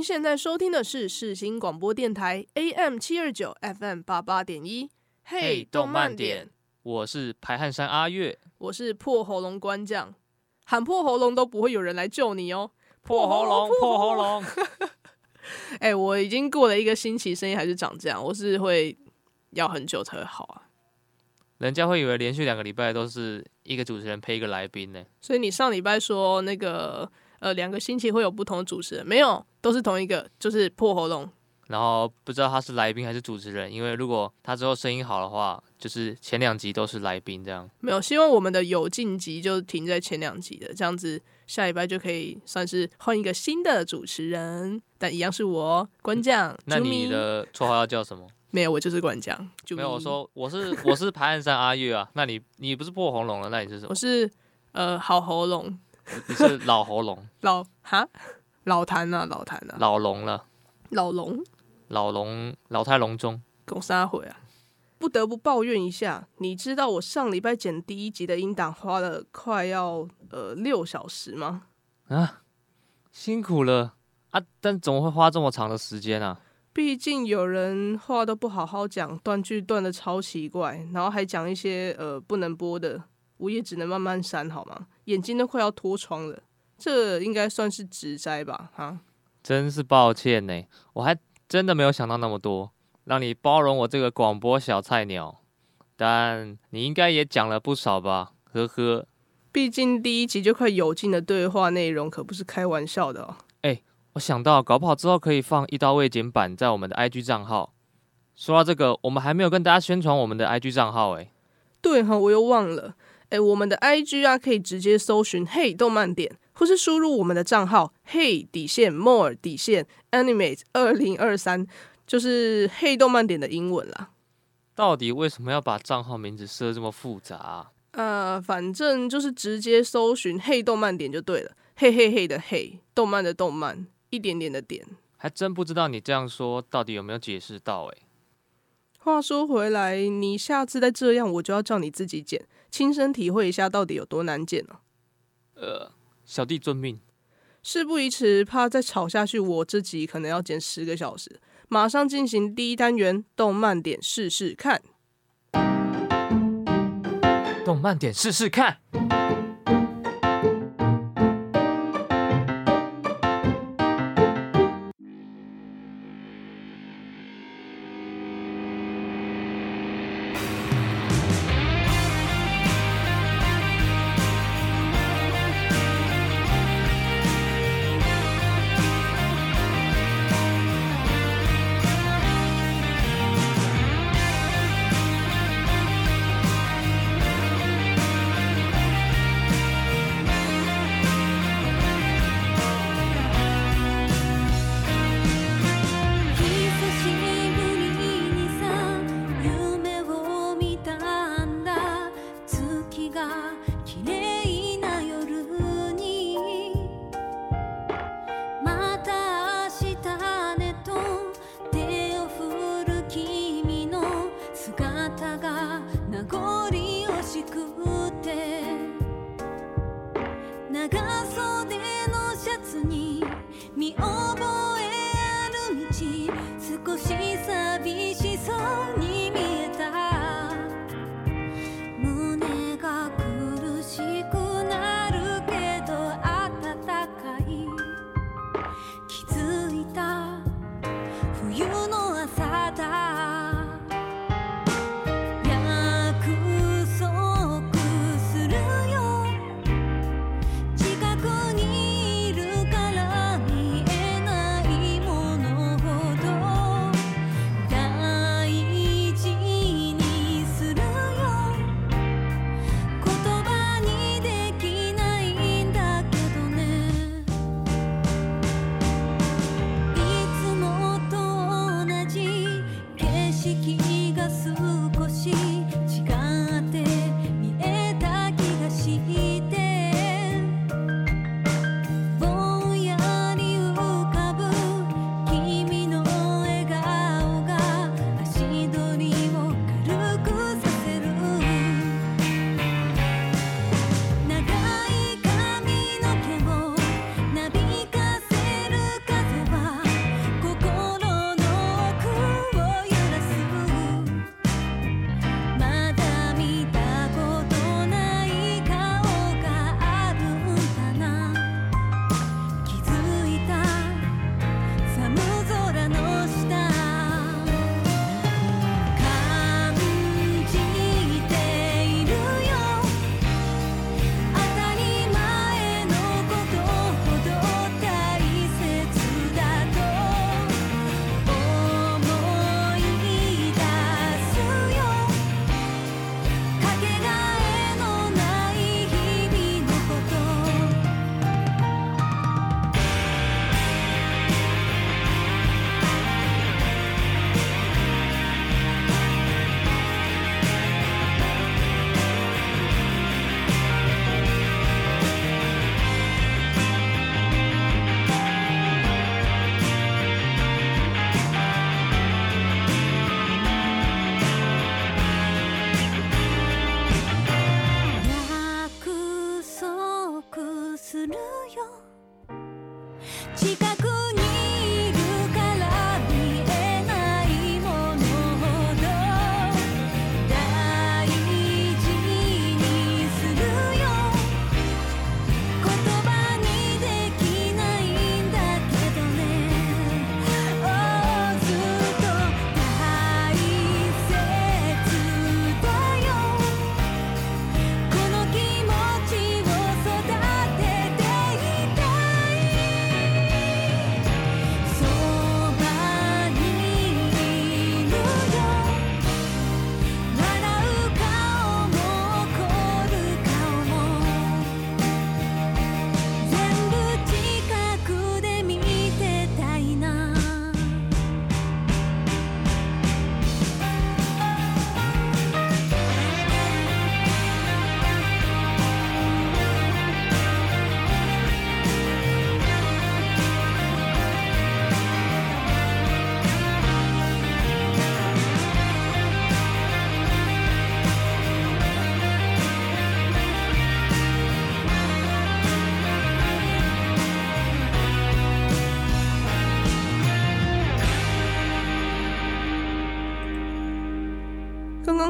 您现在收听的是世新广播电台 AM 七二九 FM 八八点一。嘿，动漫点，我是排汗山阿月，我是破喉咙官将，喊破喉咙都不会有人来救你哦。破喉咙，破喉咙。哎、欸，我已经过了一个星期，声音还是长这样，我是会要很久才会好啊。人家会以为连续两个礼拜都是一个主持人配一个来宾呢。所以你上礼拜说那个。呃，两个星期会有不同的主持人，没有，都是同一个，就是破喉咙。然后不知道他是来宾还是主持人，因为如果他之后声音好的话，就是前两集都是来宾这样。没有，希望我们的有晋级就停在前两集的，这样子下礼拜就可以算是换一个新的主持人，但一样是我官将。那你的绰号要叫什么？没有，我就是官将。没有，我说我是我是排汗衫阿月啊。那你你不是破喉咙了？那你是什么？我是呃好喉咙。你是老喉咙，老哈，老痰啊，老痰啊，老聋了，老聋，老聋，老态龙钟，狗撒回啊！不得不抱怨一下，你知道我上礼拜剪第一集的音档花了快要呃六小时吗？啊，辛苦了啊！但怎么会花这么长的时间啊？毕竟有人话都不好好讲，断句断的超奇怪，然后还讲一些呃不能播的。我也只能慢慢删，好吗？眼睛都快要脱窗了，这应该算是职灾吧？哈，真是抱歉呢，我还真的没有想到那么多，让你包容我这个广播小菜鸟。但你应该也讲了不少吧？呵呵，毕竟第一集就快有劲的对话内容，可不是开玩笑的哦。哎，我想到，搞不好之后可以放一刀未剪版在我们的 IG 账号。说到这个，我们还没有跟大家宣传我们的 IG 账号，哎，对哈，我又忘了。哎，我们的 IG 啊，可以直接搜寻“嘿动漫点”，或是输入我们的账号“嘿底线 more 底线 animate 二零二三”，就是“嘿动漫点”的英文啦。到底为什么要把账号名字设这么复杂啊？呃，反正就是直接搜寻“嘿动漫点”就对了，“嘿嘿嘿”的“嘿”，动漫的“动漫”，一点点的“点”。还真不知道你这样说到底有没有解释到诶。话说回来，你下次再这样，我就要叫你自己剪，亲身体会一下到底有多难剪了。呃，小弟遵命。事不宜迟，怕再吵下去，我这集可能要剪十个小时。马上进行第一单元，动漫点试试看。动漫点试试看。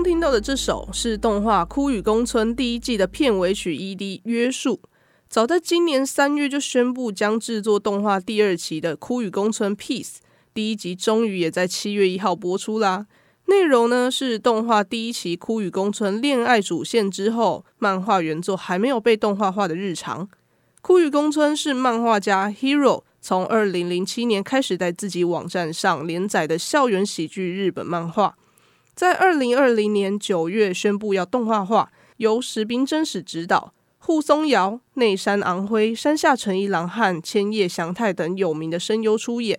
听到的这首是动画《枯雨宫村》第一季的片尾曲 ED 约束。早在今年三月就宣布将制作动画第二期的《枯雨宫村 Peace》第一集，终于也在七月一号播出啦。内容呢是动画第一期《枯雨宫村》恋爱主线之后，漫画原作还没有被动画化的日常。《枯雨宫村》是漫画家 Hero 从二零零七年开始在自己网站上连载的校园喜剧日本漫画。在二零二零年九月宣布要动画化，由石滨真史执导，户松遥、内山昂辉、山下诚一郎和千叶翔太等有名的声优出演。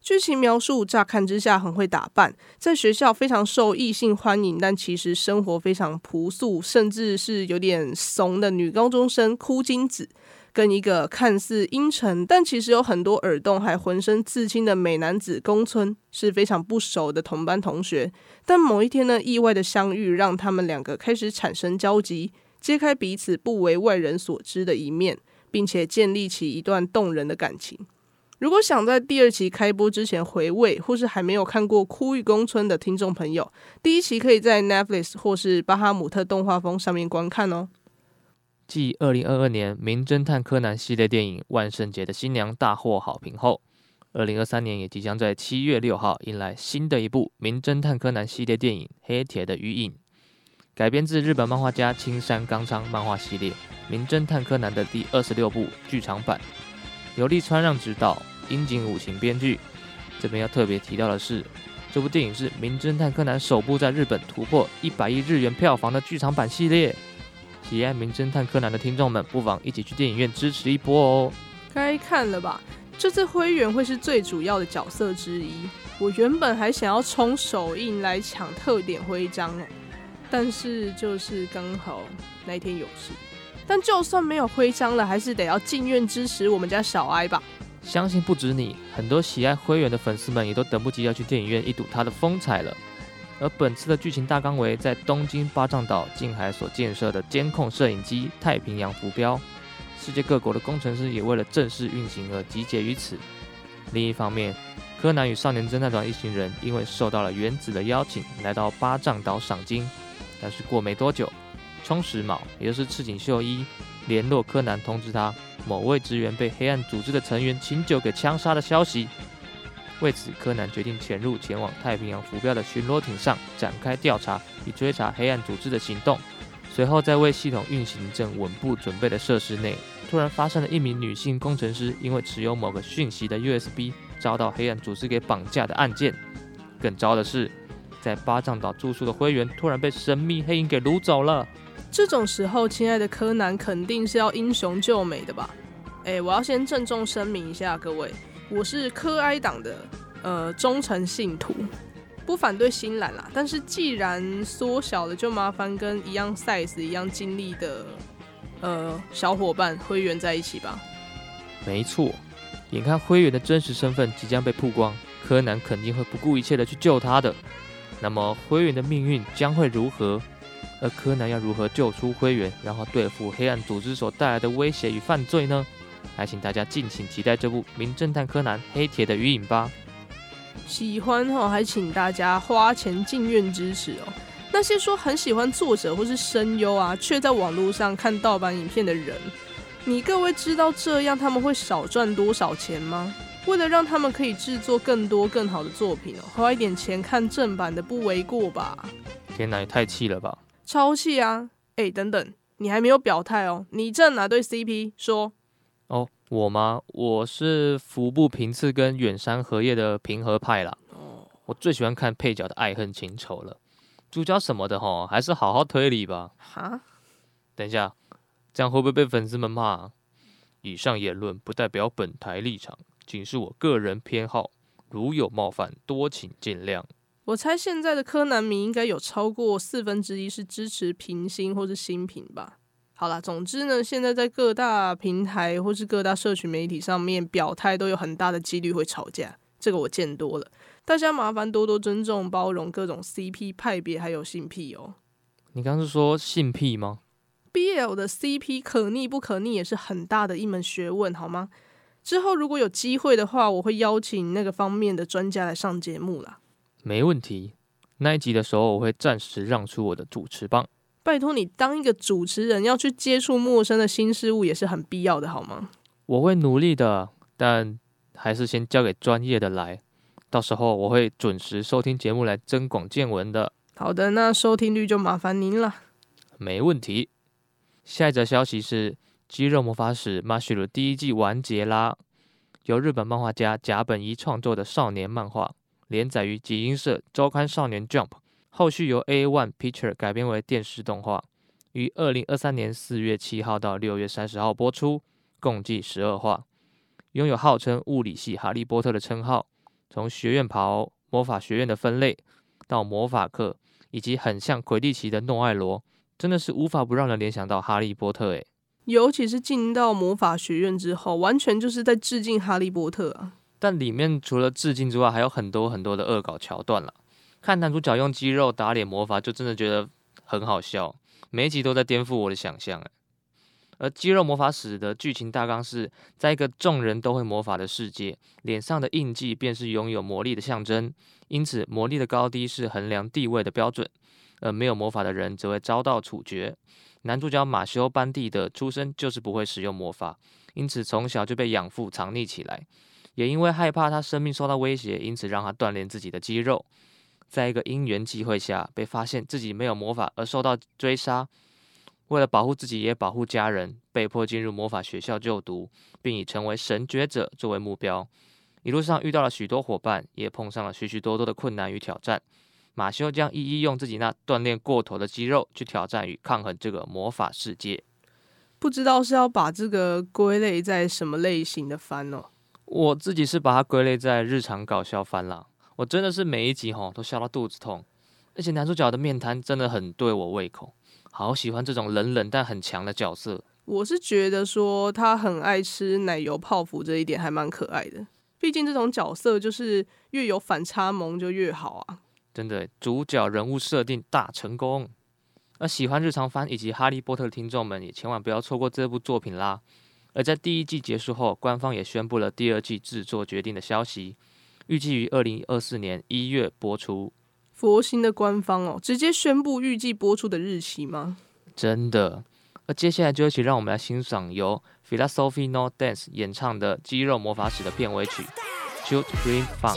剧情描述乍看之下很会打扮，在学校非常受异性欢迎，但其实生活非常朴素，甚至是有点怂的女高中生枯津子。跟一个看似阴沉，但其实有很多耳洞还浑身刺青的美男子宫村是非常不熟的同班同学。但某一天呢，意外的相遇让他们两个开始产生交集，揭开彼此不为外人所知的一面，并且建立起一段动人的感情。如果想在第二期开播之前回味，或是还没有看过《枯雨宫村》的听众朋友，第一期可以在 Netflix 或是巴哈姆特动画风上面观看哦。继二零二二年《名侦探柯南》系列电影《万圣节的新娘》大获好评后，二零二三年也即将在七月六号迎来新的一部《名侦探柯南》系列电影《黑铁的鱼影》，改编自日本漫画家青山刚昌漫画系列《名侦探柯南》的第二十六部剧场版，由立川让执导，樱井武晴编剧。这边要特别提到的是，这部电影是《名侦探柯南》首部在日本突破一百亿日元票房的剧场版系列。喜爱名侦探柯南的听众们，不妨一起去电影院支持一波哦！该看了吧？这次灰原会是最主要的角色之一。我原本还想要冲首映来抢特点徽章哎，但是就是刚好那一天有事。但就算没有徽章了，还是得要进院支持我们家小哀吧。相信不止你，很多喜爱灰原的粉丝们也都等不及要去电影院一睹他的风采了。而本次的剧情大纲为在东京八丈岛近海所建设的监控摄影机“太平洋浮标”，世界各国的工程师也为了正式运行而集结于此。另一方面，柯南与少年侦探团一行人因为受到了原子的邀请，来到八丈岛赏金。但是过没多久，充实卯也就是赤井秀一联络柯南，通知他某位职员被黑暗组织的成员琴酒给枪杀的消息。为此，柯南决定潜入前往太平洋浮标的巡逻艇上展开调查，以追查黑暗组织的行动。随后，在为系统运行正稳步准备的设施内，突然发生了一名女性工程师因为持有某个讯息的 USB 遭到黑暗组织给绑架的案件。更糟的是，在巴掌岛住宿的灰原突然被神秘黑影给掳走了。这种时候，亲爱的柯南肯定是要英雄救美的吧？哎，我要先郑重声明一下，各位。我是柯哀党的呃忠诚信徒，不反对新兰啦。但是既然缩小了，就麻烦跟一样 size、一样经历的呃小伙伴灰原在一起吧。没错，眼看灰原的真实身份即将被曝光，柯南肯定会不顾一切的去救他的。那么灰原的命运将会如何？而柯南要如何救出灰原，然后对付黑暗组织所带来的威胁与犯罪呢？还请大家敬请期待这部《名侦探柯南：黑铁的鱼影》吧。喜欢哦，还请大家花钱进院支持哦。那些说很喜欢作者或是声优啊，却在网络上看盗版影片的人，你各位知道这样他们会少赚多少钱吗？为了让他们可以制作更多更好的作品哦，花一点钱看正版的不为过吧？天哪，也太气了吧！超气啊！哎，等等，你还没有表态哦，你正哪对 CP 说？哦，我吗？我是服部平次跟远山和叶的平和派啦。哦，我最喜欢看配角的爱恨情仇了，主角什么的哈，还是好好推理吧。哈？等一下，这样会不会被粉丝们骂？以上言论不代表本台立场，仅是我个人偏好，如有冒犯，多请见谅。我猜现在的柯南迷应该有超过四分之一是支持平心或是新平吧。好啦，总之呢，现在在各大平台或是各大社群媒体上面表态都有很大的几率会吵架，这个我见多了。大家麻烦多多尊重、包容各种 CP 派别还有性癖哦。你刚刚是说性癖吗？BL 的 CP 可逆不可逆也是很大的一门学问，好吗？之后如果有机会的话，我会邀请那个方面的专家来上节目啦。没问题，那一集的时候，我会暂时让出我的主持棒。拜托你当一个主持人，要去接触陌生的新事物也是很必要的，好吗？我会努力的，但还是先交给专业的来。到时候我会准时收听节目来增广见闻的。好的，那收听率就麻烦您了。没问题。下一则消息是《肌肉魔法使》Mashle 第一季完结啦，由日本漫画家甲本一创作的少年漫画。连载于集英社周刊少年 Jump，后续由 A One Picture 改编为电视动画，于二零二三年四月七号到六月三十号播出，共计十二话。拥有号称物理系哈利波特的称号，从学院袍、魔法学院的分类到魔法课，以及很像魁地奇的诺艾罗，真的是无法不让人联想到哈利波特诶。尤其是进到魔法学院之后，完全就是在致敬哈利波特啊。但里面除了致敬之外，还有很多很多的恶搞桥段了。看男主角用肌肉打脸魔法，就真的觉得很好笑。每一集都在颠覆我的想象。而肌肉魔法使的剧情大纲是在一个众人都会魔法的世界，脸上的印记便是拥有魔力的象征，因此魔力的高低是衡量地位的标准。而没有魔法的人则会遭到处决。男主角马修班蒂的出生就是不会使用魔法，因此从小就被养父藏匿起来。也因为害怕他生命受到威胁，因此让他锻炼自己的肌肉。在一个因缘际会下，被发现自己没有魔法而受到追杀。为了保护自己也保护家人，被迫进入魔法学校就读，并以成为神觉者作为目标。一路上遇到了许多伙伴，也碰上了许许多多的困难与挑战。马修将一一用自己那锻炼过头的肌肉去挑战与抗衡这个魔法世界。不知道是要把这个归类在什么类型的番哦？我自己是把它归类在日常搞笑番啦，我真的是每一集吼都笑到肚子痛，而且男主角的面瘫真的很对我胃口，好喜欢这种冷冷但很强的角色。我是觉得说他很爱吃奶油泡芙这一点还蛮可爱的，毕竟这种角色就是越有反差萌就越好啊。真的，主角人物设定大成功，那喜欢日常番以及哈利波特的听众们也千万不要错过这部作品啦。而在第一季结束后，官方也宣布了第二季制作决定的消息，预计于二零二四年一月播出。佛心的官方哦，直接宣布预计播出的日期吗？真的。而接下来就一起让我们来欣赏由 Philosophy No Dance 演唱的《肌肉魔法使》的片尾曲《Shoot Green Fun》。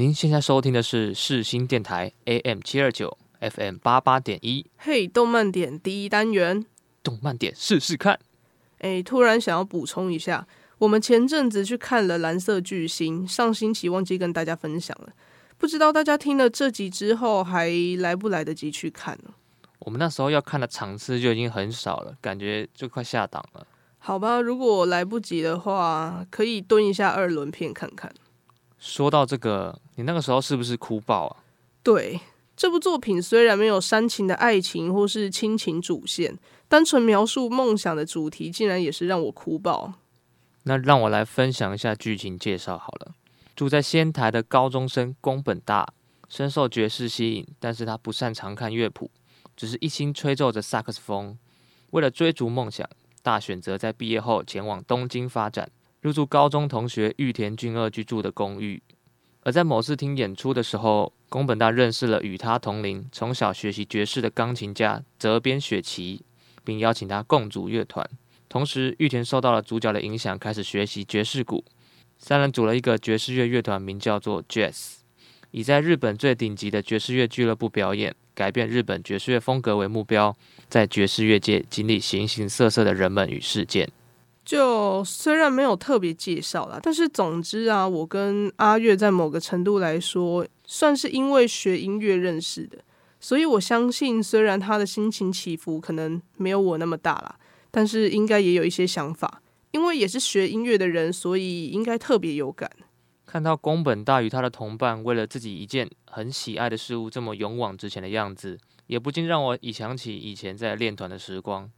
您现在收听的是世新电台 AM 七二九 FM 八八点一。嘿，动漫点第一单元，动漫点试试看。哎，突然想要补充一下，我们前阵子去看了《蓝色巨星》，上星期忘记跟大家分享了。不知道大家听了这集之后，还来不来得及去看呢？我们那时候要看的场次就已经很少了，感觉就快下档了。好吧，如果来不及的话，可以蹲一下二轮片看看。说到这个，你那个时候是不是哭爆啊？对，这部作品虽然没有煽情的爱情或是亲情主线，单纯描述梦想的主题，竟然也是让我哭爆。那让我来分享一下剧情介绍好了。住在仙台的高中生宫本大深受爵士吸引，但是他不擅长看乐谱，只是一心吹奏着萨克斯风。为了追逐梦想，大选择在毕业后前往东京发展。入住高中同学玉田俊二居住的公寓，而在某次听演出的时候，宫本大认识了与他同龄、从小学习爵士的钢琴家泽边雪琪，并邀请他共组乐团。同时，玉田受到了主角的影响，开始学习爵士鼓。三人组了一个爵士乐乐团，名叫做 Jazz，以在日本最顶级的爵士乐俱乐部表演，改变日本爵士乐风格为目标，在爵士乐界经历形形色色的人们与事件。就虽然没有特别介绍啦，但是总之啊，我跟阿月在某个程度来说，算是因为学音乐认识的，所以我相信，虽然他的心情起伏可能没有我那么大啦，但是应该也有一些想法，因为也是学音乐的人，所以应该特别有感。看到宫本大与他的同伴为了自己一件很喜爱的事物这么勇往直前的样子，也不禁让我一想起以前在练团的时光。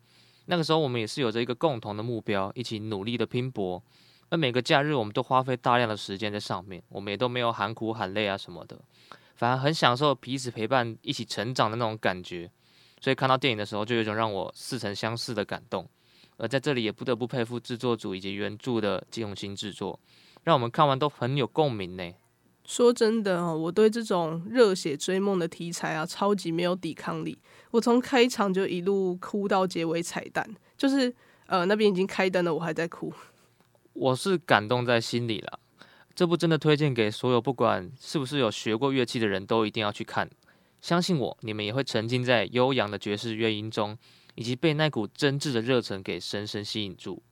那个时候，我们也是有着一个共同的目标，一起努力的拼搏。而每个假日，我们都花费大量的时间在上面，我们也都没有喊苦喊累啊什么的，反而很享受彼此陪伴、一起成长的那种感觉。所以看到电影的时候，就有一种让我似曾相识的感动。而在这里，也不得不佩服制作组以及原著的金永新制作，让我们看完都很有共鸣呢。说真的哦，我对这种热血追梦的题材啊，超级没有抵抗力。我从开场就一路哭到结尾彩蛋，就是呃那边已经开灯了，我还在哭。我是感动在心里了。这部真的推荐给所有不管是不是有学过乐器的人都一定要去看。相信我，你们也会沉浸在悠扬的爵士乐音中，以及被那股真挚的热忱给深深吸引住。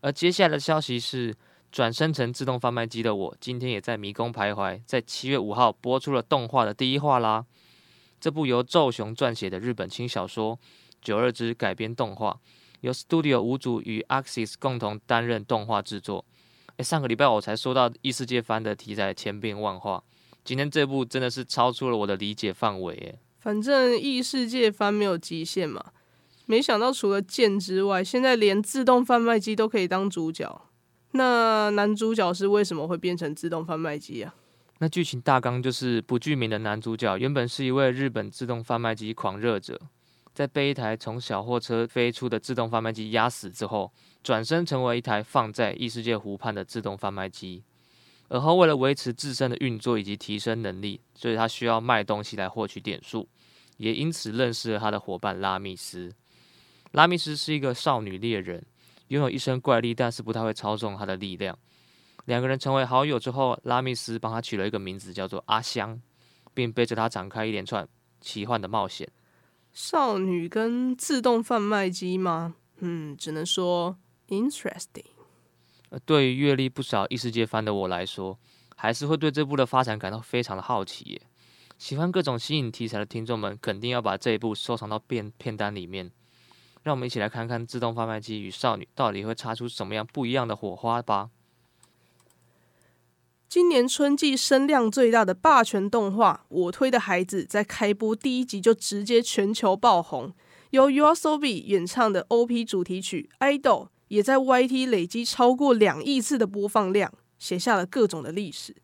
而接下来的消息是。转生成自动贩卖机的我，今天也在迷宫徘徊。在七月五号播出了动画的第一话啦。这部由昼熊撰写的日本轻小说《九二之》改编动画，由 Studio 五组与 Axis 共同担任动画制作。诶，上个礼拜我才收到异世界番的题材千变万化，今天这部真的是超出了我的理解范围诶。反正异世界番没有极限嘛，没想到除了剑之外，现在连自动贩卖机都可以当主角。那男主角是为什么会变成自动贩卖机啊？那剧情大纲就是不具名的男主角原本是一位日本自动贩卖机狂热者，在被一台从小货车飞出的自动贩卖机压死之后，转身成为一台放在异世界湖畔的自动贩卖机。而后为了维持自身的运作以及提升能力，所以他需要卖东西来获取点数，也因此认识了他的伙伴拉密斯。拉密斯是一个少女猎人。拥有一身怪力，但是不太会操纵他的力量。两个人成为好友之后，拉密斯帮他取了一个名字，叫做阿香，并背着他展开一连串奇幻的冒险。少女跟自动贩卖机吗？嗯，只能说 interesting。对于阅历不少异世界番的我来说，还是会对这部的发展感到非常的好奇耶。喜欢各种新颖题材的听众们，肯定要把这一部收藏到片片单里面。让我们一起来看看自动贩卖机与少女到底会擦出什么样不一样的火花吧。今年春季声量最大的霸权动画《我推的孩子》在开播第一集就直接全球爆红，由 YOSOBI 演唱的 OP 主题曲《idol》也在 YT 累积超过两亿次的播放量，写下了各种的历史。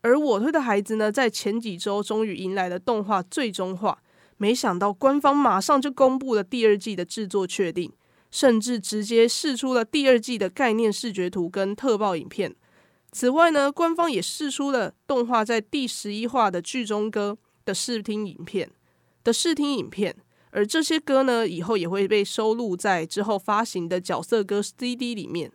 而我推的孩子呢，在前几周终于迎来了动画最终化，没想到官方马上就公布了第二季的制作确定，甚至直接释出了第二季的概念视觉图跟特报影片。此外呢，官方也释出了动画在第十一话的剧中歌的试听影片的试听影片，而这些歌呢，以后也会被收录在之后发行的角色歌 CD 里面。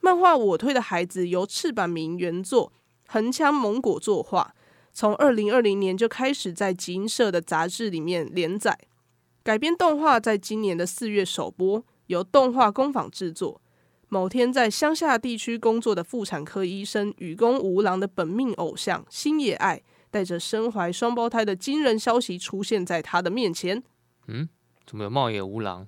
漫画我推的孩子由赤坂明原作。横枪蒙果作画，从二零二零年就开始在集英社的杂志里面连载。改编动画在今年的四月首播，由动画工坊制作。某天在乡下地区工作的妇产科医生雨宫吾郎的本命偶像星野爱，带着身怀双胞胎的惊人消息出现在他的面前。嗯，怎么有茂野吾郎？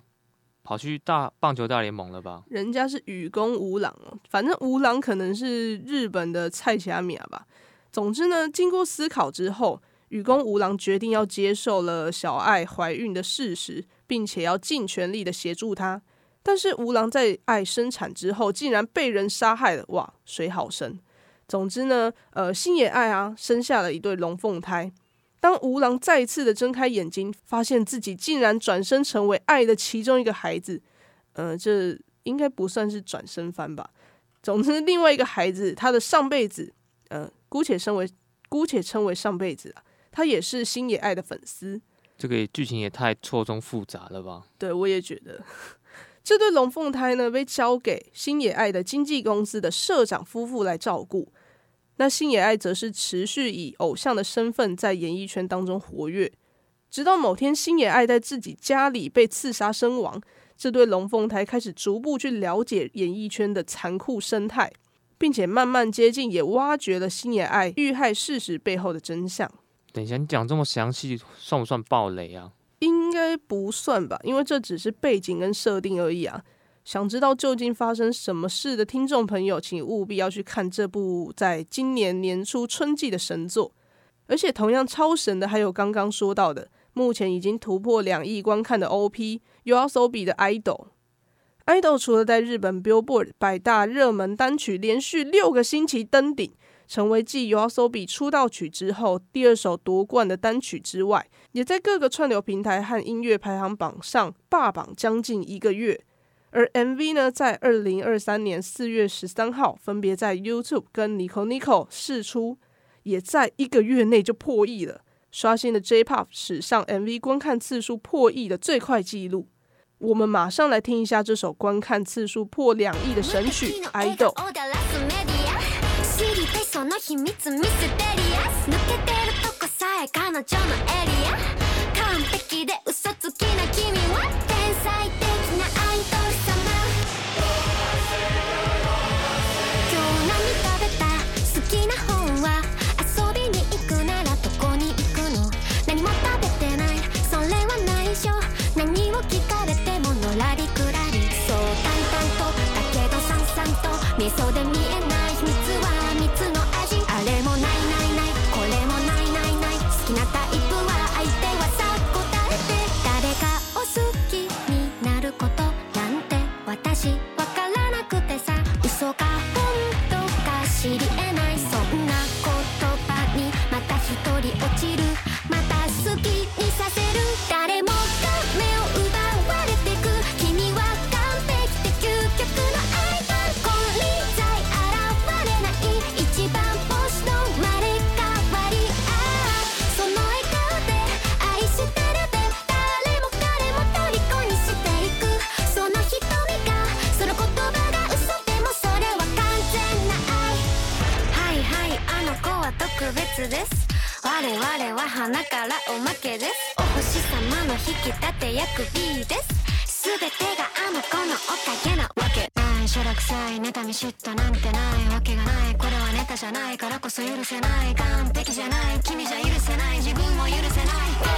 跑去大棒球大联盟了吧？人家是雨宫吾郎哦，反正吾郎可能是日本的菜市仔名吧。总之呢，经过思考之后，雨宫吾郎决定要接受了小爱怀孕的事实，并且要尽全力的协助她。但是吾郎在爱生产之后，竟然被人杀害了，哇，水好深。总之呢，呃，星野爱啊，生下了一对龙凤胎。当吾郎再次的睁开眼睛，发现自己竟然转身成为爱的其中一个孩子，呃，这应该不算是转身番吧。总之，另外一个孩子，他的上辈子，呃，姑且称为姑且称为上辈子啊，他也是星野爱的粉丝。这个剧情也太错综复杂了吧？对，我也觉得。这对龙凤胎呢，被交给星野爱的经纪公司的社长夫妇来照顾。那星野爱则是持续以偶像的身份在演艺圈当中活跃，直到某天星野爱在自己家里被刺杀身亡，这对龙凤胎开始逐步去了解演艺圈的残酷生态，并且慢慢接近，也挖掘了星野爱遇害事实背后的真相。等一下，你讲这么详细，算不算暴雷啊？应该不算吧，因为这只是背景跟设定而已啊。想知道究竟发生什么事的听众朋友，请务必要去看这部在今年年初春季的神作。而且同样超神的，还有刚刚说到的，目前已经突破两亿观看的 OP YOASOBI 的 Idol。Idol 除了在日本 Billboard 百大热门单曲连续六个星期登顶，成为继 YOASOBI 出道曲之后第二首夺冠的单曲之外，也在各个串流平台和音乐排行榜上霸榜将近一个月。而 MV 呢，在二零二三年四月十三号分别在 YouTube 跟 Nico Nico 释出，也在一个月内就破亿了，刷新了 J-Pop 史上 MV 观看次数破亿的最快纪录。我们马上来听一下这首观看次数破两亿的神曲 idol odalazo 味噌で見えない秘は蜜の味。あれもないないない。これもないない。ない好きなタイプは相手はさ答えて誰かを好きになることなんて私わからなくてさ。嘘か。々は花からおまけです。お星様の引き立て役 B です。全てがあの子のおかげなわけ。ないしょらくさい妬み嫉妬なんてないわけがない。これはネタじゃないからこそ許せない。完璧じゃない。君じゃ許せない。自分も許せない。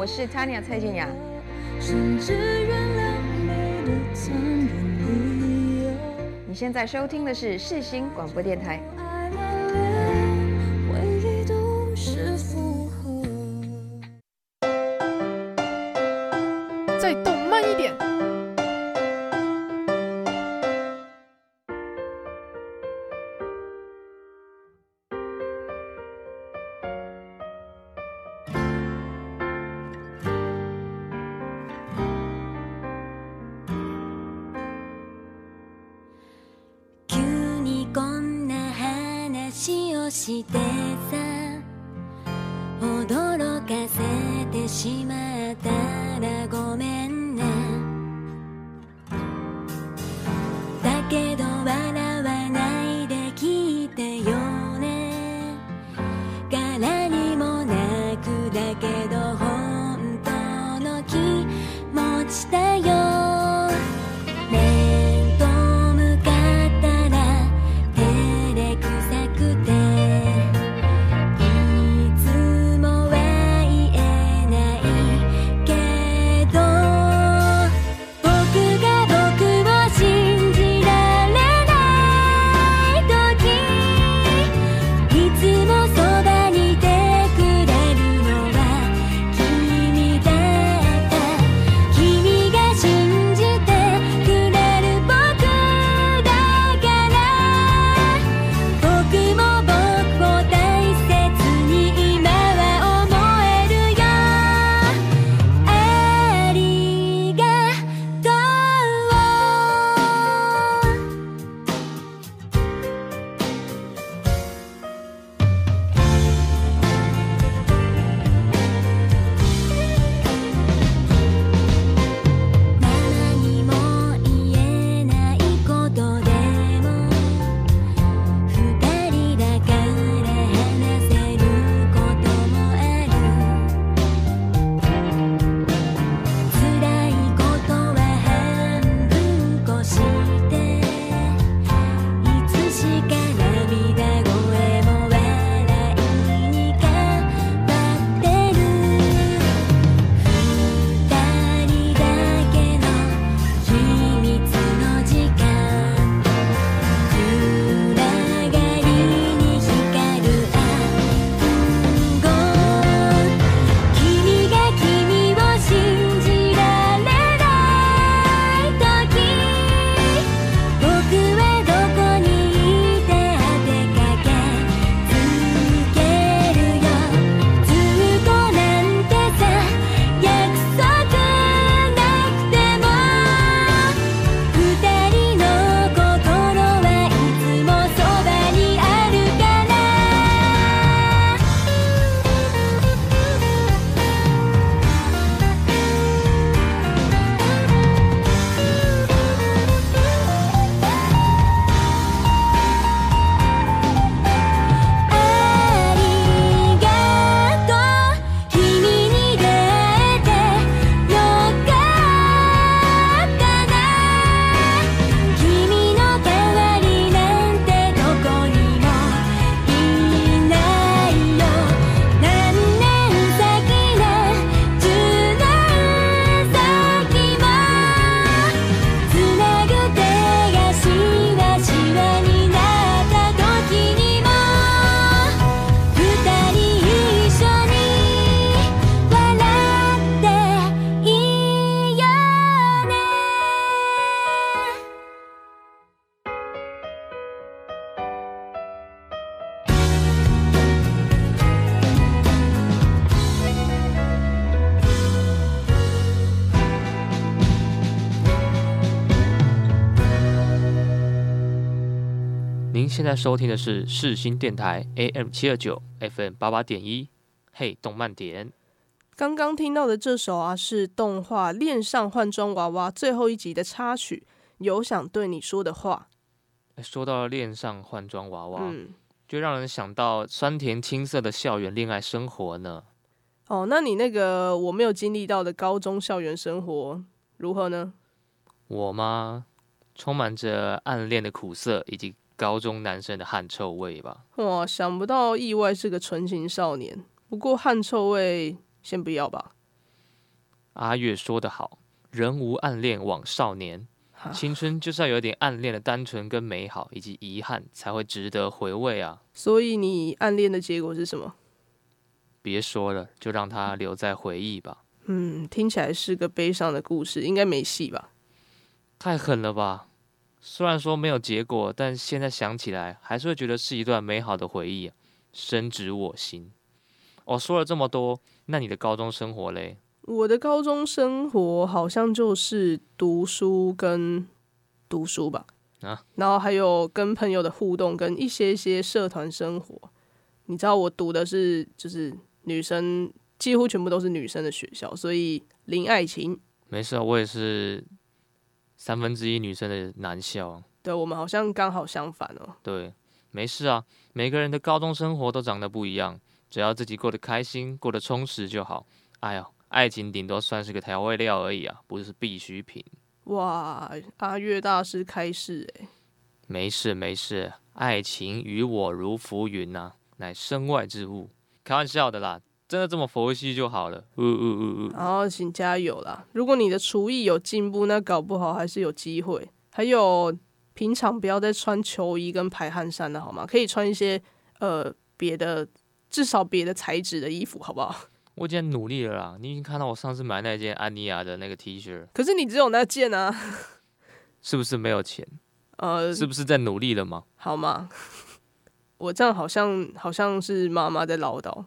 我是 Tanya 蔡健雅。你现在收听的是世新广播电台。现在收听的是世新电台 AM 七二九 FM 八八点一，嘿，动漫点。刚刚听到的这首啊，是动画《恋上换装娃娃》最后一集的插曲，有想对你说的话。说到了恋上换装娃娃，嗯，就让人想到酸甜青涩的校园恋爱生活呢。哦，那你那个我没有经历到的高中校园生活如何呢？我吗？充满着暗恋的苦涩以及高中男生的汗臭味吧。哇，想不到意外是个纯情少年。不过汗臭味先不要吧。阿月说得好，人无暗恋枉少年。青春就是要有点暗恋的单纯跟美好，以及遗憾，才会值得回味啊。所以你暗恋的结果是什么？别说了，就让它留在回忆吧。嗯，听起来是个悲伤的故事，应该没戏吧？太狠了吧！虽然说没有结果，但现在想起来，还是会觉得是一段美好的回忆啊，深植我心。我说了这么多，那你的高中生活嘞？我的高中生活好像就是读书跟读书吧，啊，然后还有跟朋友的互动，跟一些一些社团生活。你知道我读的是就是女生，几乎全部都是女生的学校，所以零爱情。没事啊，我也是三分之一女生的男校。对，我们好像刚好相反哦。对，没事啊，每个人的高中生活都长得不一样，只要自己过得开心，过得充实就好。哎呦。爱情顶多算是个调味料而已啊，不是必需品。哇，阿月大师开示诶，没事没事，爱情与我如浮云呐、啊，乃身外之物。开玩笑的啦，真的这么佛系就好了。嗯嗯嗯嗯。然后请加油啦！如果你的厨艺有进步，那搞不好还是有机会。还有，平常不要再穿球衣跟排汗衫了，好吗？可以穿一些呃别的，至少别的材质的衣服，好不好？我已经努力了啦，你已经看到我上次买那件安妮亚的那个 T 恤，可是你只有那件啊，是不是没有钱？呃，是不是在努力了吗？好吗？我这样好像好像是妈妈在唠叨。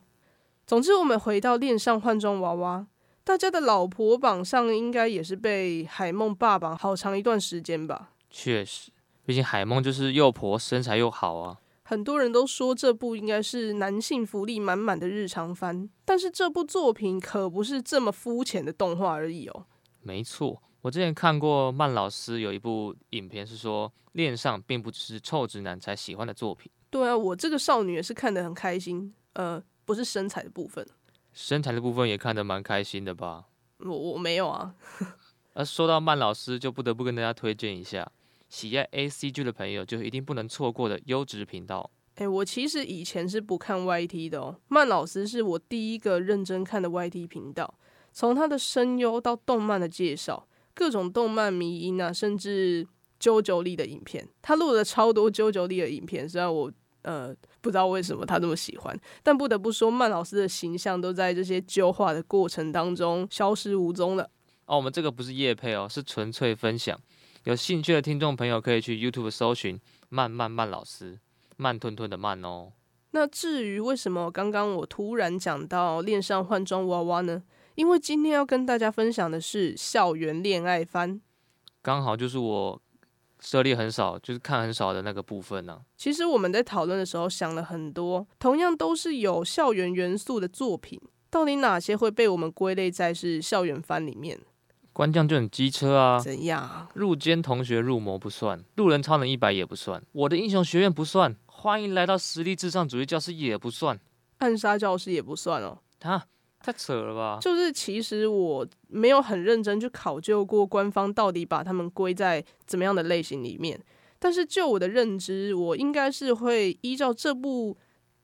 总之，我们回到恋上换装娃娃，大家的老婆榜上应该也是被海梦霸榜好长一段时间吧？确实，毕竟海梦就是又婆身材又好啊。很多人都说这部应该是男性福利满满的日常番，但是这部作品可不是这么肤浅的动画而已哦。没错，我之前看过曼老师有一部影片，是说恋上并不只是臭直男才喜欢的作品。对啊，我这个少女也是看得很开心。呃，不是身材的部分，身材的部分也看得蛮开心的吧？我我没有啊。而说到曼老师，就不得不跟大家推荐一下。喜爱 A C G 的朋友就一定不能错过的优质频道。诶、欸，我其实以前是不看 Y T 的哦，曼老师是我第一个认真看的 Y T 频道。从他的声优到动漫的介绍，各种动漫迷音啊，甚至 JoJo 里的影片，他录了超多 JoJo 里的影片。虽然我呃不知道为什么他这么喜欢，但不得不说，曼老师的形象都在这些旧化的过程当中消失无踪了。哦，我们这个不是叶配哦，是纯粹分享。有兴趣的听众朋友可以去 YouTube 搜寻“慢慢慢老师”，慢吞吞的慢哦。那至于为什么刚刚我突然讲到恋上换装娃娃呢？因为今天要跟大家分享的是校园恋爱番，刚好就是我涉猎很少，就是看很少的那个部分呢、啊。其实我们在讨论的时候想了很多，同样都是有校园元素的作品，到底哪些会被我们归类在是校园番里面？关将就很机车啊！怎样？入间同学入魔不算，路人超能一百也不算，我的英雄学院不算，欢迎来到实力至上主义教室也不算，暗杀教室也不算哦。啊，太扯了吧！就是其实我没有很认真去考究过官方到底把他们归在怎么样的类型里面，但是就我的认知，我应该是会依照这部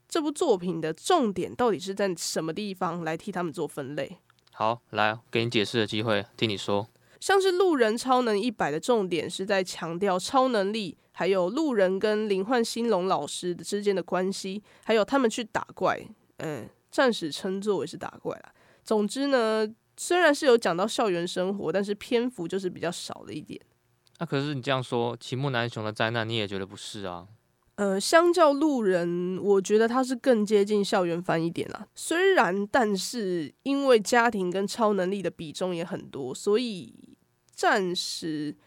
这部作品的重点到底是在什么地方来替他们做分类。好，来给你解释的机会，听你说。像是路人超能一百的重点是在强调超能力，还有路人跟灵幻兴龙老师之间的关系，还有他们去打怪，嗯，暂时称作为是打怪啦。总之呢，虽然是有讲到校园生活，但是篇幅就是比较少了一点。那、啊、可是你这样说，齐木楠雄的灾难你也觉得不是啊？呃，相较路人，我觉得他是更接近校园番一点啦。虽然，但是因为家庭跟超能力的比重也很多，所以暂时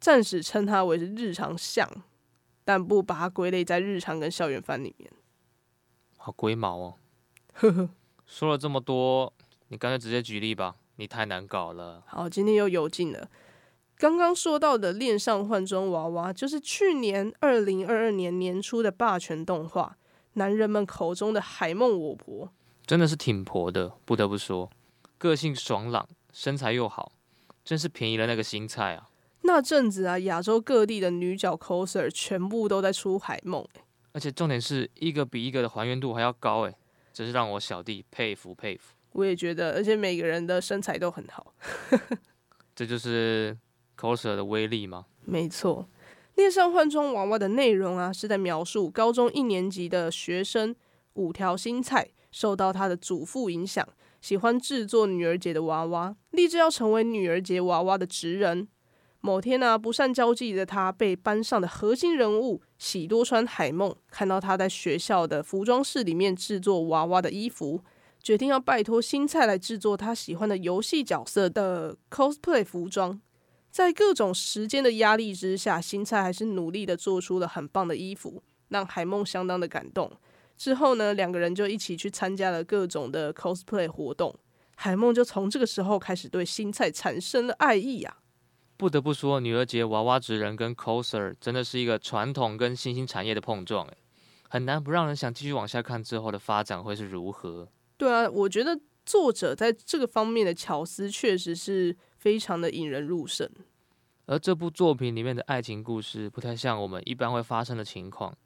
暂时称它为是日常向但不把它归类在日常跟校园番里面。好龟毛哦。呵呵，说了这么多，你干脆直接举例吧，你太难搞了。好，今天又有劲了。刚刚说到的《恋上换装娃娃》，就是去年二零二二年年初的霸权动画，男人们口中的海梦我婆，真的是挺婆的，不得不说，个性爽朗，身材又好，真是便宜了那个新菜啊！那阵子啊，亚洲各地的女角 coser 全部都在出海梦，而且重点是一个比一个的还原度还要高，哎，真是让我小弟佩服佩服。我也觉得，而且每个人的身材都很好，这就是。coser 的威力吗？没错，恋上换装娃娃的内容啊，是在描述高中一年级的学生五条新菜受到他的祖父影响，喜欢制作女儿节的娃娃，立志要成为女儿节娃娃的职人。某天呢、啊，不善交际的他被班上的核心人物喜多川海梦看到他在学校的服装室里面制作娃娃的衣服，决定要拜托新菜来制作他喜欢的游戏角色的 cosplay 服装。在各种时间的压力之下，新菜还是努力的做出了很棒的衣服，让海梦相当的感动。之后呢，两个人就一起去参加了各种的 cosplay 活动，海梦就从这个时候开始对新菜产生了爱意啊。不得不说，女儿节娃娃职人跟 coser 真的是一个传统跟新兴产业的碰撞，诶，很难不让人想继续往下看之后的发展会是如何。对啊，我觉得作者在这个方面的巧思确实是。非常的引人入胜，而这部作品里面的爱情故事不太像我们一般会发生的情况，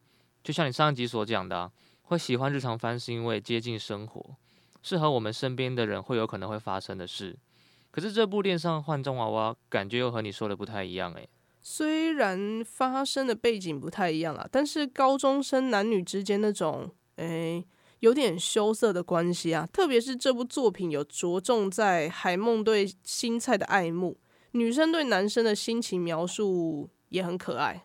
就像你上一集所讲的啊，会喜欢日常番是因为接近生活，适合我们身边的人会有可能会发生的事。可是这部恋上换装娃娃感觉又和你说的不太一样诶。虽然发生的背景不太一样啦，但是高中生男女之间那种诶。有点羞涩的关系啊，特别是这部作品有着重在海梦对新菜的爱慕，女生对男生的心情描述也很可爱，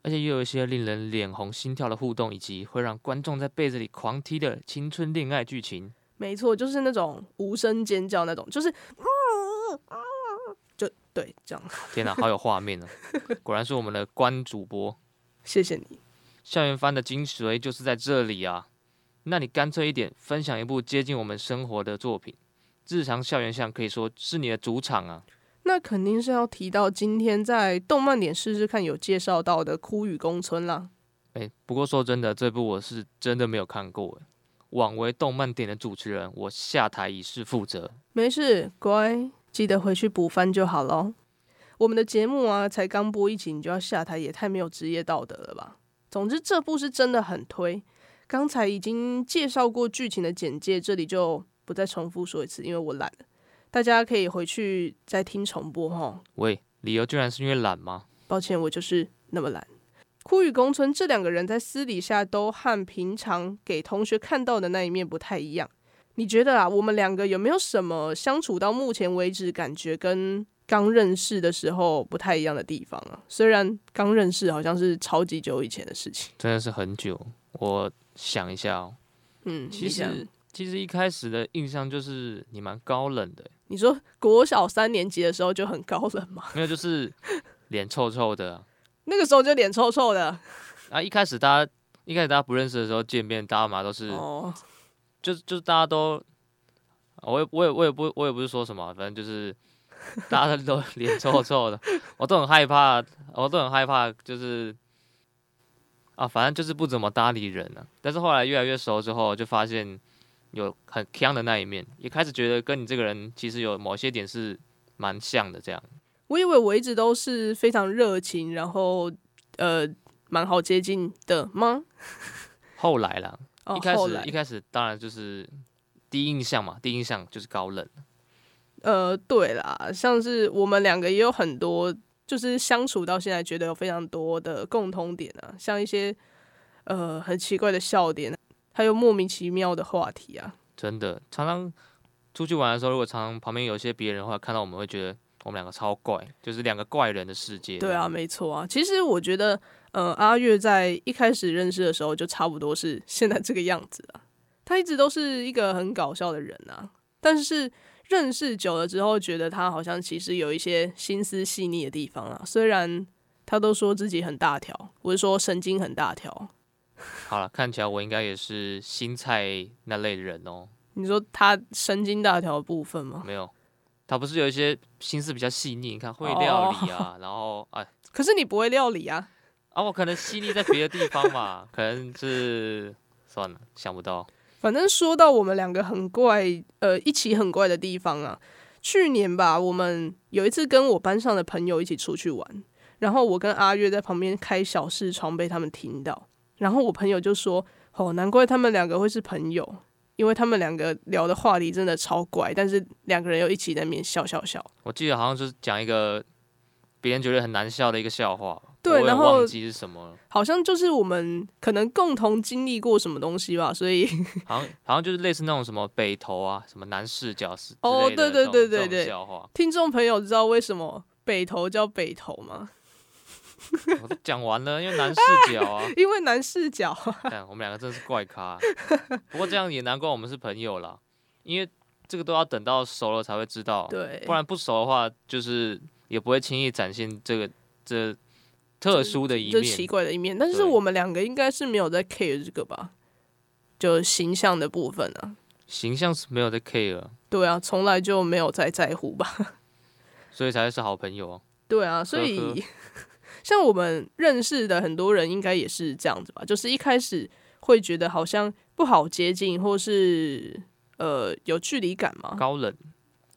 而且又有一些令人脸红心跳的互动，以及会让观众在被子里狂踢的青春恋爱剧情。没错，就是那种无声尖叫那种，就是，就对，这样。天哪，好有画面啊！果然是我们的关主播，谢谢你。校园番的精髓就是在这里啊。那你干脆一点，分享一部接近我们生活的作品，日常校园像可以说是你的主场啊。那肯定是要提到今天在动漫点试试看有介绍到的《枯雨宫村》啦。诶，不过说真的，这部我是真的没有看过。枉为动漫点的主持人，我下台以示负责。没事，乖，记得回去补番就好喽。我们的节目啊，才刚播一集你就要下台，也太没有职业道德了吧。总之，这部是真的很推。刚才已经介绍过剧情的简介，这里就不再重复说一次，因为我懒了。大家可以回去再听重播哈。喂，理由居然是因为懒吗？抱歉，我就是那么懒。枯与宫村这两个人在私底下都和平常给同学看到的那一面不太一样。你觉得啊，我们两个有没有什么相处到目前为止感觉跟刚认识的时候不太一样的地方啊？虽然刚认识好像是超级久以前的事情，真的是很久。我。想一下哦，嗯，其实其实一开始的印象就是你蛮高冷的。你说国小三年级的时候就很高冷吗？没有，就是脸臭臭的。那个时候就脸臭臭的。啊，一开始大家一开始大家不认识的时候见面，大家嘛都是，哦，就是就是大家都，我也我也我也不我也不是说什么，反正就是大家都脸臭臭的，我都很害怕，我都很害怕，就是。啊，反正就是不怎么搭理人了、啊。但是后来越来越熟之后，就发现有很强的那一面，也开始觉得跟你这个人其实有某些点是蛮像的。这样，我以为我一直都是非常热情，然后呃蛮好接近的吗？后来啦，哦、一开始一开始当然就是第一印象嘛，第一印象就是高冷。呃，对啦，像是我们两个也有很多。就是相处到现在，觉得有非常多的共通点啊，像一些呃很奇怪的笑点，还有莫名其妙的话题啊。真的，常常出去玩的时候，如果常常旁边有一些别人的话，看到我们会觉得我们两个超怪，就是两个怪人的世界。对啊，没错啊。其实我觉得，呃，阿月在一开始认识的时候，就差不多是现在这个样子啊。他一直都是一个很搞笑的人啊，但是。认识久了之后，觉得他好像其实有一些心思细腻的地方啊。虽然他都说自己很大条，我是说神经很大条。好了，看起来我应该也是心菜那类的人哦。你说他神经大条的部分吗？没有，他不是有一些心思比较细腻，你看会料理啊，哦、然后哎，可是你不会料理啊？啊，我可能犀利在别的地方嘛，可能是算了，想不到。反正说到我们两个很怪，呃，一起很怪的地方啊。去年吧，我们有一次跟我班上的朋友一起出去玩，然后我跟阿月在旁边开小视窗，被他们听到。然后我朋友就说：“哦，难怪他们两个会是朋友，因为他们两个聊的话题真的超怪，但是两个人又一起在那边笑笑笑。”我记得好像就是讲一个别人觉得很难笑的一个笑话。对，然后忘记是什么了，好像就是我们可能共同经历过什么东西吧，所以 好像好像就是类似那种什么北投啊，什么南视角是哦，对对对对对，笑话。听众朋友知道为什么北投叫北投吗？我都讲完了，因为男视角啊，因为男视角。看我们两个真是怪咖，不过这样也难怪我们是朋友啦，因为这个都要等到熟了才会知道，对，不然不熟的话，就是也不会轻易展现这个这。特殊的一面，就奇怪的一面，但是我们两个应该是没有在 care 这个吧？就形象的部分啊，形象是没有在 care，对啊，从来就没有在在乎吧，所以才是好朋友啊。对啊，所以呵呵 像我们认识的很多人，应该也是这样子吧？就是一开始会觉得好像不好接近，或是呃有距离感嘛，高冷。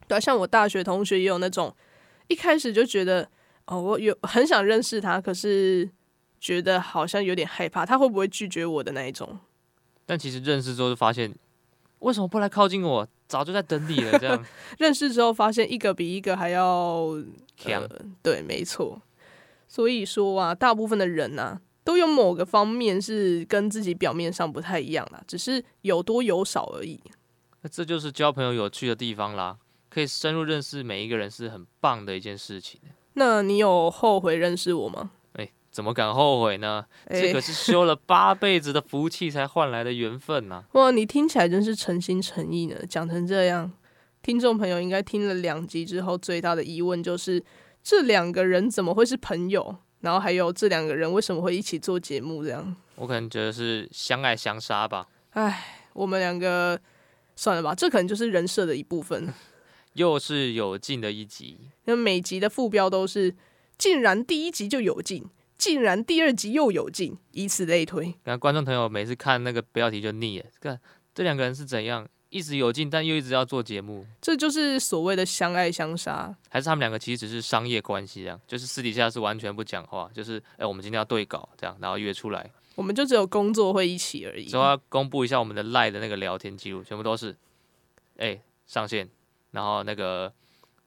对啊，像我大学同学也有那种一开始就觉得。哦，我有很想认识他，可是觉得好像有点害怕，他会不会拒绝我的那一种？但其实认识之后就发现，为什么不来靠近我？早就在等你了。这样 认识之后发现，一个比一个还要强。呃，对，没错。所以说啊，大部分的人啊，都有某个方面是跟自己表面上不太一样啦，只是有多有少而已。那这就是交朋友有趣的地方啦，可以深入认识每一个人，是很棒的一件事情。那你有后悔认识我吗？哎，怎么敢后悔呢？欸、这可是修了八辈子的福气才换来的缘分呐、啊！哇，你听起来真是诚心诚意呢。讲成这样，听众朋友应该听了两集之后，最大的疑问就是：这两个人怎么会是朋友？然后还有这两个人为什么会一起做节目？这样，我可能觉得是相爱相杀吧。哎，我们两个算了吧，这可能就是人设的一部分。又是有劲的一集，那每集的副标都是“竟然第一集就有劲，竟然第二集又有劲”，以此类推。那观众朋友每次看那个标题就腻了，看这两个人是怎样一直有劲，但又一直要做节目，这就是所谓的相爱相杀，还是他们两个其实只是商业关系这样，就是私底下是完全不讲话，就是哎、欸，我们今天要对稿这样，然后约出来，我们就只有工作会一起而已。之后要公布一下我们的赖的那个聊天记录，全部都是哎、欸、上线。然后那个，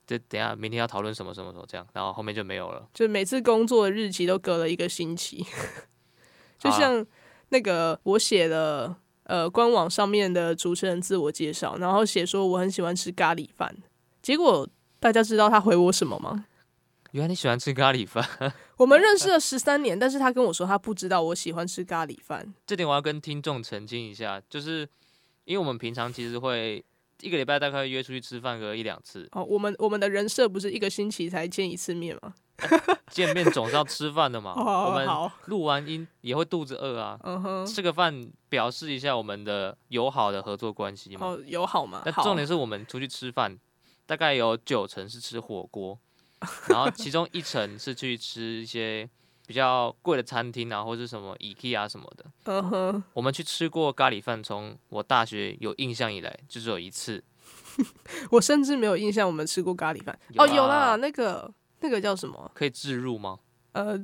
就等下明天要讨论什么什么什么这样，然后后面就没有了。就每次工作的日期都隔了一个星期，就像那个我写了呃官网上面的主持人自我介绍，然后写说我很喜欢吃咖喱饭，结果大家知道他回我什么吗？原来你喜欢吃咖喱饭。我们认识了十三年，但是他跟我说他不知道我喜欢吃咖喱饭。这点我要跟听众澄清一下，就是因为我们平常其实会。一个礼拜大概约出去吃饭个一两次。哦，我们我们的人设不是一个星期才见一次面吗？啊、见面总是要吃饭的嘛。哦、我们录完音也会肚子饿啊。吃个饭表示一下我们的友好的合作关系嘛。哦，友好嘛。但重点是我们出去吃饭，大概有九成是吃火锅，然后其中一成是去吃一些。比较贵的餐厅啊，或者是什么 IKEA 什么的，嗯哼，我们去吃过咖喱饭，从我大学有印象以来，就只有一次。我甚至没有印象我们吃过咖喱饭。哦，有啦，那个那个叫什么？可以置入吗？呃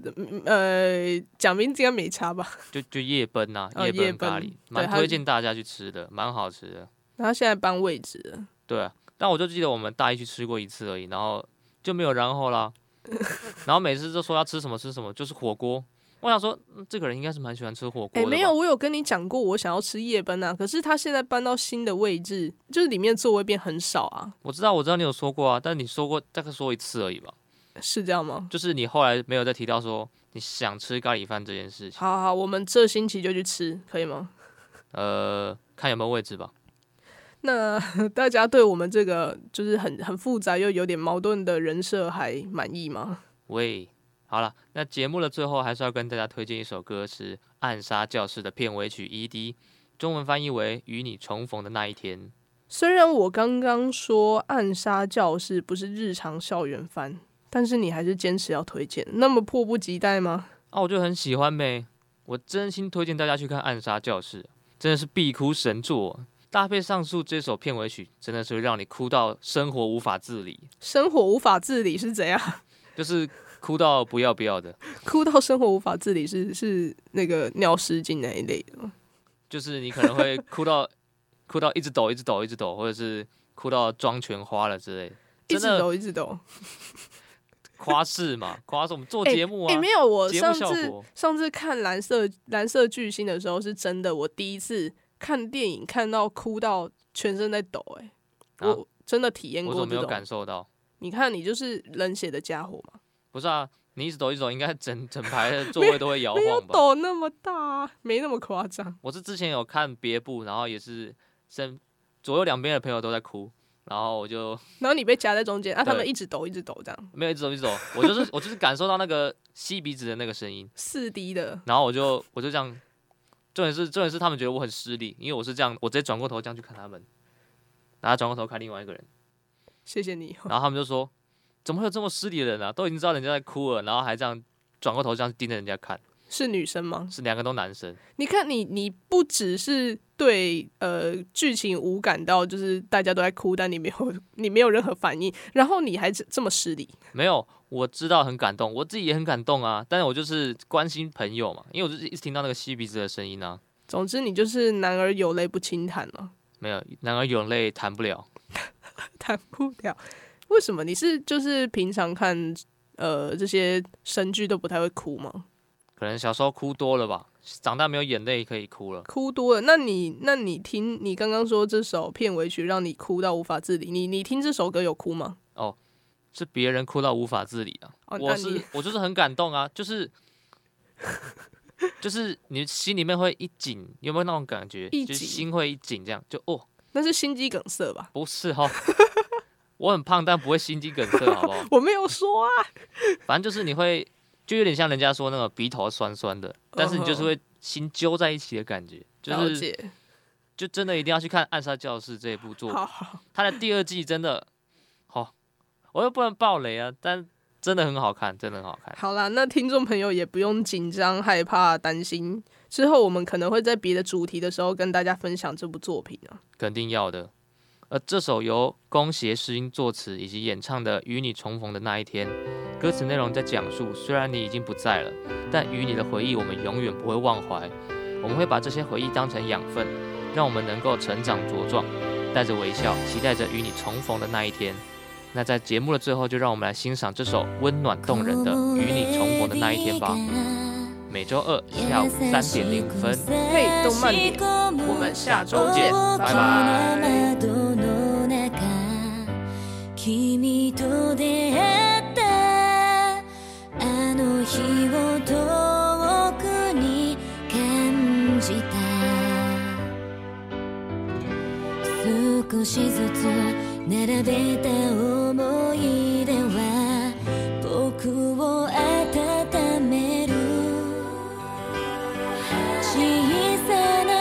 呃，讲名字应该没差吧？就就夜奔呐，夜奔咖喱，蛮推荐大家去吃的，蛮好吃的。然后现在搬位置了。对啊，但我就记得我们大一去吃过一次而已，然后就没有然后啦。然后每次都说要吃什么吃什么，就是火锅。我想说，这个人应该是蛮喜欢吃火锅的。哎，没有，我有跟你讲过，我想要吃夜奔啊。可是他现在搬到新的位置，就是里面座位变很少啊。我知道，我知道你有说过啊，但你说过大概说一次而已吧？是这样吗？就是你后来没有再提到说你想吃咖喱饭这件事情。好好好，我们这星期就去吃，可以吗？呃，看有没有位置吧。那 大家对我们这个就是很很复杂又有点矛盾的人设还满意吗？喂，好了，那节目的最后还是要跟大家推荐一首歌，是《暗杀教室》的片尾曲 ED，中文翻译为《与你重逢的那一天》。虽然我刚刚说《暗杀教室》不是日常校园番，但是你还是坚持要推荐，那么迫不及待吗？啊，我就很喜欢呗，我真心推荐大家去看《暗杀教室》，真的是必哭神作。搭配上述这首片尾曲，真的是会让你哭到生活无法自理。生活无法自理是怎样？就是。哭到不要不要的，哭到生活无法自理是是那个尿失禁那一类的，就是你可能会哭到哭到一直抖一直抖一直抖，或者是哭到妆全花了之类的，一直抖一直抖，夸饰嘛夸饰我们做 节目啊，也、欸欸、没有我上次上次看蓝色蓝色巨星的时候是真的，我第一次看电影看到哭到全身在抖、欸，哎、啊，我真的体验过，我没有感受到？你看你就是冷血的家伙嘛。不是啊，你一直抖一直抖，应该整整排的座位都会摇晃吧？没有抖那么大，没那么夸张。我是之前有看别部，然后也是身左右两边的朋友都在哭，然后我就，然后你被夹在中间，啊，他们一直抖一直抖这样，没有一直抖一直抖，我就是我就是感受到那个吸鼻子的那个声音，四 D 的，然后我就我就这样，重点是重点是他们觉得我很失礼，因为我是这样，我直接转过头这样去看他们，然后转过头看另外一个人，谢谢你，然后他们就说。怎么会有这么失礼的人啊？都已经知道人家在哭了，然后还这样转过头这样盯着人家看。是女生吗？是两个都男生。你看你，你不只是对呃剧情无感到，就是大家都在哭，但你没有你没有任何反应，然后你还这么失礼。没有，我知道很感动，我自己也很感动啊。但是我就是关心朋友嘛，因为我就是一直听到那个吸鼻子的声音啊。总之，你就是男儿有泪不轻弹了。没有，男儿有泪弹不了，弹不了。为什么你是就是平常看呃这些神剧都不太会哭吗？可能小时候哭多了吧，长大没有眼泪可以哭了。哭多了，那你那你听你刚刚说这首片尾曲让你哭到无法自理，你你听这首歌有哭吗？哦，是别人哭到无法自理啊，哦、我是我就是很感动啊，就是就是你心里面会一紧，有没有那种感觉？一紧，就是、心会一紧，这样就哦，那是心肌梗塞吧？不是哈。我很胖，但不会心肌梗塞，好不好？我没有说啊，反正就是你会，就有点像人家说那个鼻头酸酸的，但是你就是会心揪在一起的感觉，就是，就真的一定要去看《暗杀教室》这一部作品，它的第二季真的，好，我又不能爆雷啊，但真的很好看，真的很好看。好啦，那听众朋友也不用紧张、害怕、担心，之后我们可能会在别的主题的时候跟大家分享这部作品啊，肯定要的。而这首由宫胁诗音作词以及演唱的《与你重逢的那一天》，歌词内容在讲述：虽然你已经不在了，但与你的回忆我们永远不会忘怀。我们会把这些回忆当成养分，让我们能够成长茁壮，带着微笑，期待着与你重逢的那一天。那在节目的最后，就让我们来欣赏这首温暖动人的《与你重逢的那一天》吧。每周二下午三点零分，嘿，动漫点，我们下周见，拜拜。君と出会ったあの日を远くに感じた少しずつ 並べた思い出は僕を温める。小さな